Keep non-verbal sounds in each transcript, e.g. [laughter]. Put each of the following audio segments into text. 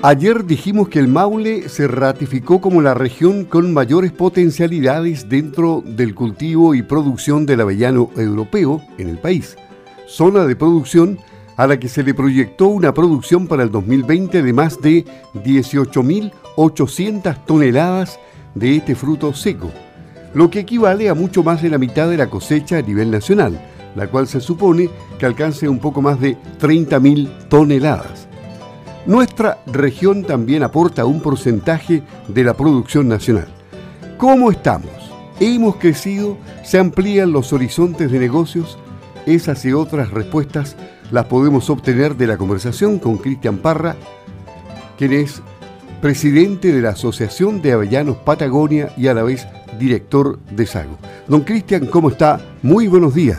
Ayer dijimos que el Maule se ratificó como la región con mayores potencialidades dentro del cultivo y producción del avellano europeo en el país, zona de producción a la que se le proyectó una producción para el 2020 de más de 18.800 toneladas de este fruto seco, lo que equivale a mucho más de la mitad de la cosecha a nivel nacional, la cual se supone que alcance un poco más de 30.000 toneladas. Nuestra región también aporta un porcentaje de la producción nacional. ¿Cómo estamos? ¿Hemos crecido? ¿Se amplían los horizontes de negocios? Esas y otras respuestas las podemos obtener de la conversación con Cristian Parra, quien es presidente de la Asociación de Avellanos Patagonia y a la vez director de Sago. Don Cristian, ¿cómo está? Muy buenos días.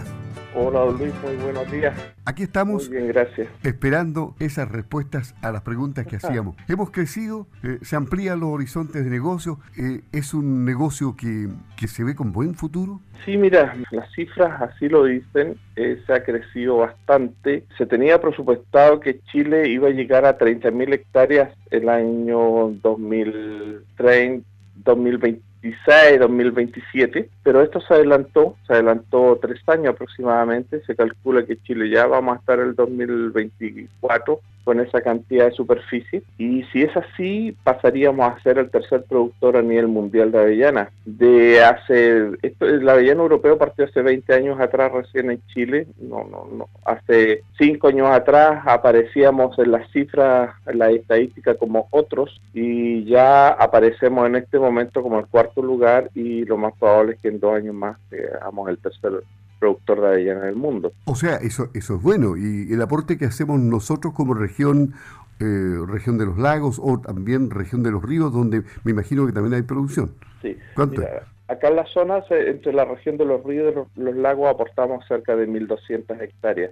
Hola Luis, muy buenos días. Aquí estamos bien, gracias. esperando esas respuestas a las preguntas que [laughs] hacíamos. Hemos crecido, eh, se amplían los horizontes de negocio, eh, es un negocio que, que, se ve con buen futuro. Sí, mira, las cifras así lo dicen, eh, se ha crecido bastante. Se tenía presupuestado que Chile iba a llegar a 30.000 hectáreas el año 2030, 2020 2026, 2027, pero esto se adelantó, se adelantó tres años aproximadamente, se calcula que Chile ya vamos a estar el 2024 con esa cantidad de superficie. Y si es así pasaríamos a ser el tercer productor a nivel mundial de avellana. De hace, esto, el avellano europeo partió hace 20 años atrás recién en Chile, no, no, no, hace 5 años atrás aparecíamos en las cifras, en la estadística como otros. Y ya aparecemos en este momento como el cuarto lugar y lo más probable es que en dos años más seamos el tercer productor de avellana del mundo. O sea, eso, eso es bueno. Y el aporte que hacemos nosotros como región, eh, región de los lagos o también región de los ríos, donde me imagino que también hay producción. Sí. ¿Cuánto? acá en las zonas, entre la región de los ríos y los, lagos, aportamos cerca de 1.200 hectáreas.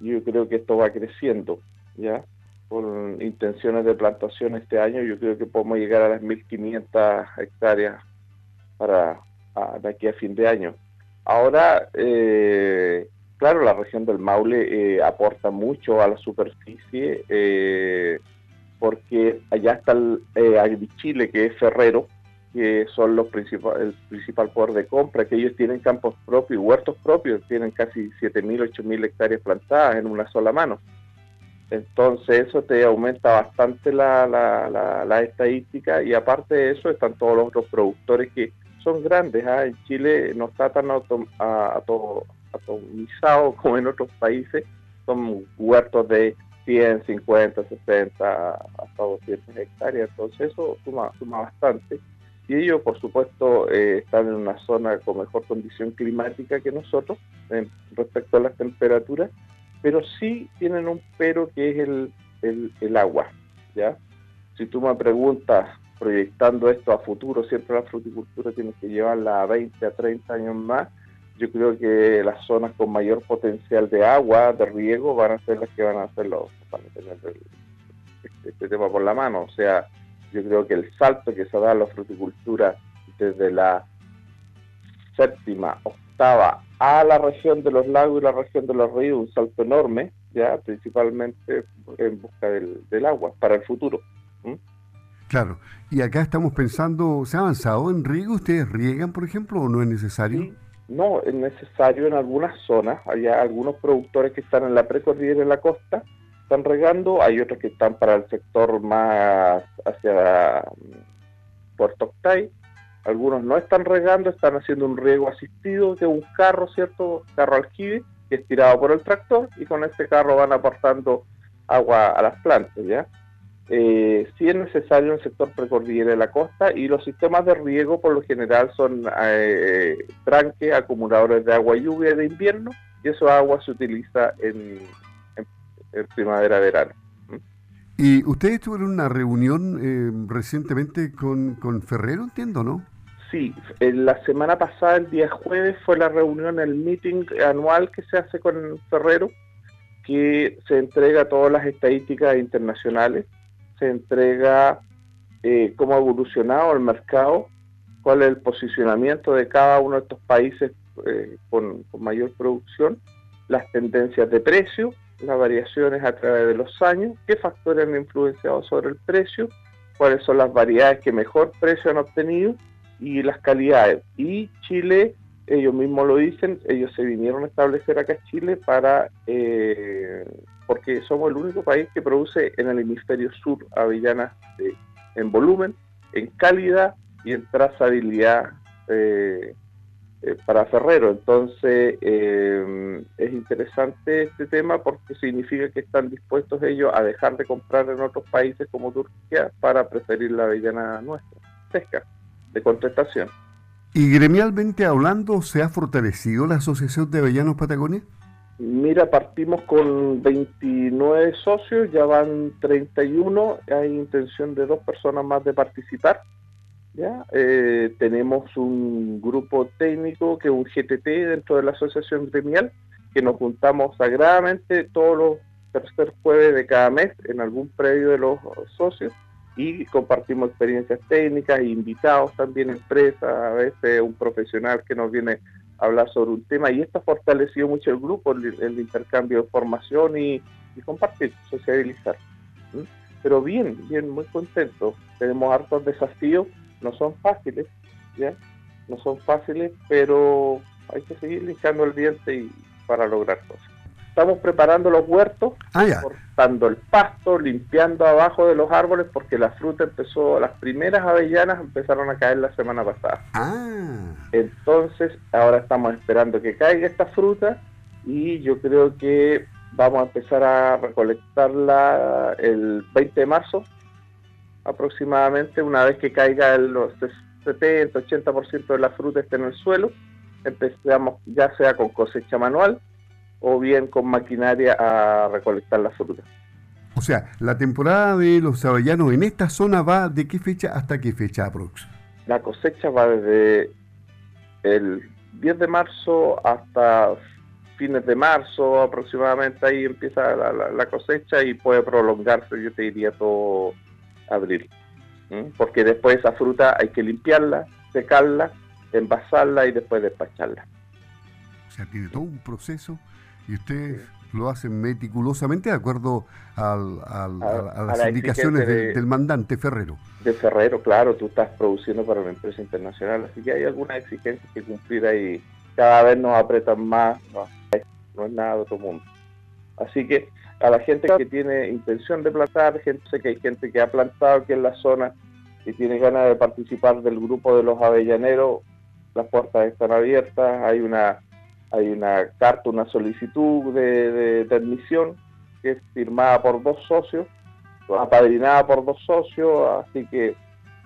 Yo creo que esto va creciendo, ¿ya? Con intenciones de plantación este año, yo creo que podemos llegar a las 1.500 hectáreas para de aquí a fin de año. Ahora, eh, claro, la región del Maule eh, aporta mucho a la superficie eh, porque allá está el Agrichile, que es Ferrero, que son los principal, el principal poder de compra, que ellos tienen campos propios, huertos propios, tienen casi 7.000, 8.000 hectáreas plantadas en una sola mano. Entonces eso te aumenta bastante la, la, la estadística y aparte de eso están todos los otros productores que son grandes. ¿ah? En Chile no está tan atomizado como en otros países. Son huertos de 100, 50, 60, hasta 200 hectáreas. Entonces eso suma, suma bastante. Y ellos, por supuesto, eh, están en una zona con mejor condición climática que nosotros respecto a las temperaturas, pero sí tienen un pero que es el, el, el agua. ¿ya? Si tú me preguntas proyectando esto a futuro, siempre la fruticultura tiene que llevarla a 20 a 30 años más. Yo creo que las zonas con mayor potencial de agua, de riego, van a ser las que van a hacer los, van tener este, este, tema por la mano. O sea, yo creo que el salto que se da a la fruticultura desde la séptima, octava a la región de los lagos y la región de los ríos, un salto enorme, ya principalmente en busca del, agua para el futuro. Claro, y acá estamos pensando, ¿se ha avanzado en riego? ¿Ustedes riegan, por ejemplo, o no es necesario? no, es necesario en algunas zonas. Hay algunos productores que están en la precordillera en la costa, están regando, hay otros que están para el sector más hacia mm, Puerto Octay. Algunos no están regando, están haciendo un riego asistido de un carro, ¿cierto? Carro aljibe, que es tirado por el tractor y con este carro van aportando agua a las plantas, ¿ya? Eh, sí es necesario en el sector precordillera de la costa y los sistemas de riego por lo general son eh, tranques, acumuladores de agua y lluvia de invierno y eso agua se utiliza en, primavera-verano. ¿Y ustedes tuvieron una reunión eh, recientemente con, con Ferrero, entiendo, no? Sí, la semana pasada, el día jueves, fue la reunión, el meeting anual que se hace con Ferrero, que se entrega todas las estadísticas internacionales se entrega eh, cómo ha evolucionado el mercado, cuál es el posicionamiento de cada uno de estos países eh, con, mayor producción, las tendencias de precio las variaciones a través de los años, qué factores han influenciado sobre el precio, cuáles son las variedades que mejor precio han obtenido y las calidades. Y Chile, ellos mismos lo dicen, ellos se vinieron a establecer acá en Chile para, eh, porque somos el único país que produce en el hemisferio sur avellanas en volumen, en calidad y en trazabilidad eh, eh, para Ferrero. Entonces, eh, es interesante este tema porque significa que están dispuestos ellos a dejar de comprar en otros países como Turquía para preferir la avellana nuestra, pesca, de contestación. ¿Y gremialmente hablando, se ha fortalecido la Asociación de Avellanos Patagonia? Mira, partimos con 29 socios, ya van 31, hay intención de dos personas más de participar. ¿ya? Eh, tenemos un grupo técnico que es un GTT dentro de la asociación gremial, que nos juntamos sagradamente todos los tercer jueves de cada mes en algún predio de los socios y compartimos experiencias técnicas, invitados también empresas, a veces un profesional que nos viene hablar sobre un tema y esto ha fortalecido mucho el grupo, el, intercambio de formación y, compartir, sociabilizar. Pero bien, bien, muy contento. Tenemos hartos desafíos no son fáciles, ¿ya? No son fáciles, pero hay que seguir limpiando el diente y, para lograr cosas. Estamos preparando los huertos, ah, cortando el pasto, limpiando abajo de los árboles, porque la fruta empezó, las primeras avellanas empezaron a caer la semana pasada. Ah. Entonces, ahora estamos esperando que caiga esta fruta y yo creo que vamos a empezar a recolectarla el 20 de marzo aproximadamente, una vez que caiga el 70-80% de la fruta esté en el suelo, empezamos ya sea con cosecha manual o bien con maquinaria a recolectar la fruta. O sea, la temporada de los avellanos en esta zona va de qué fecha hasta qué fecha aprox? La cosecha va desde el 10 de marzo hasta fines de marzo aproximadamente, ahí empieza la cosecha y puede prolongarse, yo te diría, todo abril. Porque después esa fruta hay que limpiarla, secarla, envasarla y después despacharla. Sea, tiene todo un proceso y ustedes lo hacen meticulosamente de acuerdo a, las indicaciones del mandante Ferrero. De Ferrero, claro, tú estás produciendo para una empresa internacional, así que hay algunas exigencias que cumplir ahí. Cada vez nos apretan más, no, no es nada de otro mundo. Así que a la gente que tiene intención de plantar, gente, sé que hay gente que ha plantado aquí en la zona y tiene ganas de participar del grupo de los avellaneros, las puertas están abiertas, hay una hay una carta, una solicitud de, admisión que es firmada por dos socios, apadrinada por dos socios, así que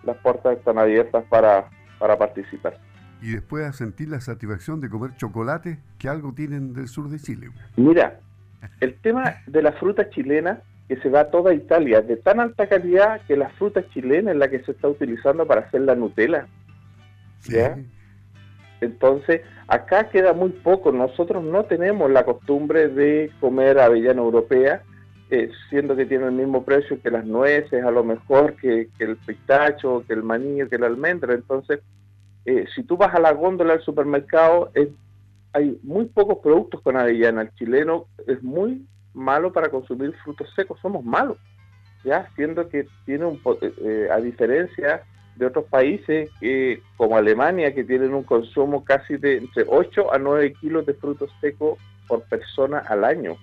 las puertas están abiertas para, para participar. Y después a sentir la satisfacción de comer chocolate que algo tienen del sur de Chile. Mira, el tema de la fruta chilena que se va a toda Italia, de tan alta calidad que la fruta chilena es la que se está utilizando para hacer la Nutella. Entonces, acá queda muy poco. Nosotros no tenemos la costumbre de comer avellana europea, eh, siendo que tiene el mismo precio que las nueces, a lo mejor que, el pistacho, que el maní, que la almendra. Entonces, eh, si tú vas a la góndola del supermercado, es hay muy pocos productos con avellana. El chileno es muy malo para consumir frutos secos, somos malos, ya siendo que tiene un eh, eh, a diferencia de otros países como Alemania que tienen un consumo casi de entre 8 a 9 kilos de frutos secos por persona al año.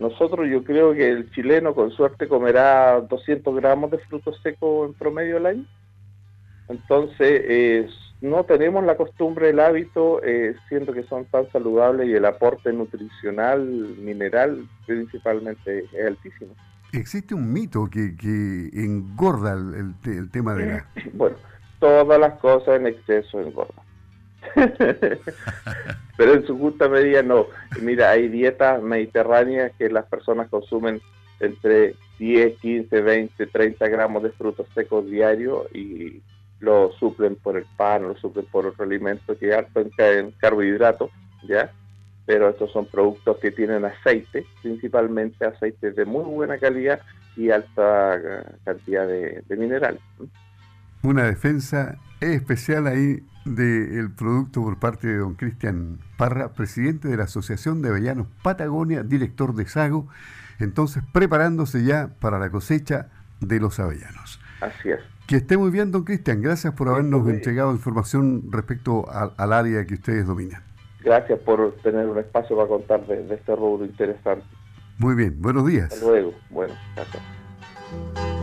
Nosotros yo creo que el chileno con suerte comerá 200 gramos de frutos secos en promedio al año. Entonces, es no tenemos la costumbre, el hábito, eh, siendo que son tan saludables y el aporte nutricional, mineral, principalmente es altísimo. Existe un mito que, engorda el, tema de la... [laughs] Bueno, todas las cosas en exceso engordan. [laughs] Pero en su justa medida no. Mira, hay dietas mediterráneas que las personas consumen entre 10, 15, 20, 30 gramos de frutos secos diarios y lo suplen por el pan, lo suplen por otro alimento que alto en, carbohidratos, ¿ya? Pero estos son productos que tienen aceite, principalmente aceites de muy buena calidad y alta eh, cantidad de, minerales. una defensa especial ahí del producto por parte de don Cristian Parra, presidente de la Asociación de Avellanos Patagonia, director de Sago, entonces preparándose ya para la cosecha de los avellanos. Así es. Que esté muy bien, don Cristian. Gracias por habernos entregado información respecto al área que ustedes dominan. Gracias por tener un espacio para contar de, este rubro interesante. Muy bien, buenos días. Hasta luego. Bueno, gracias.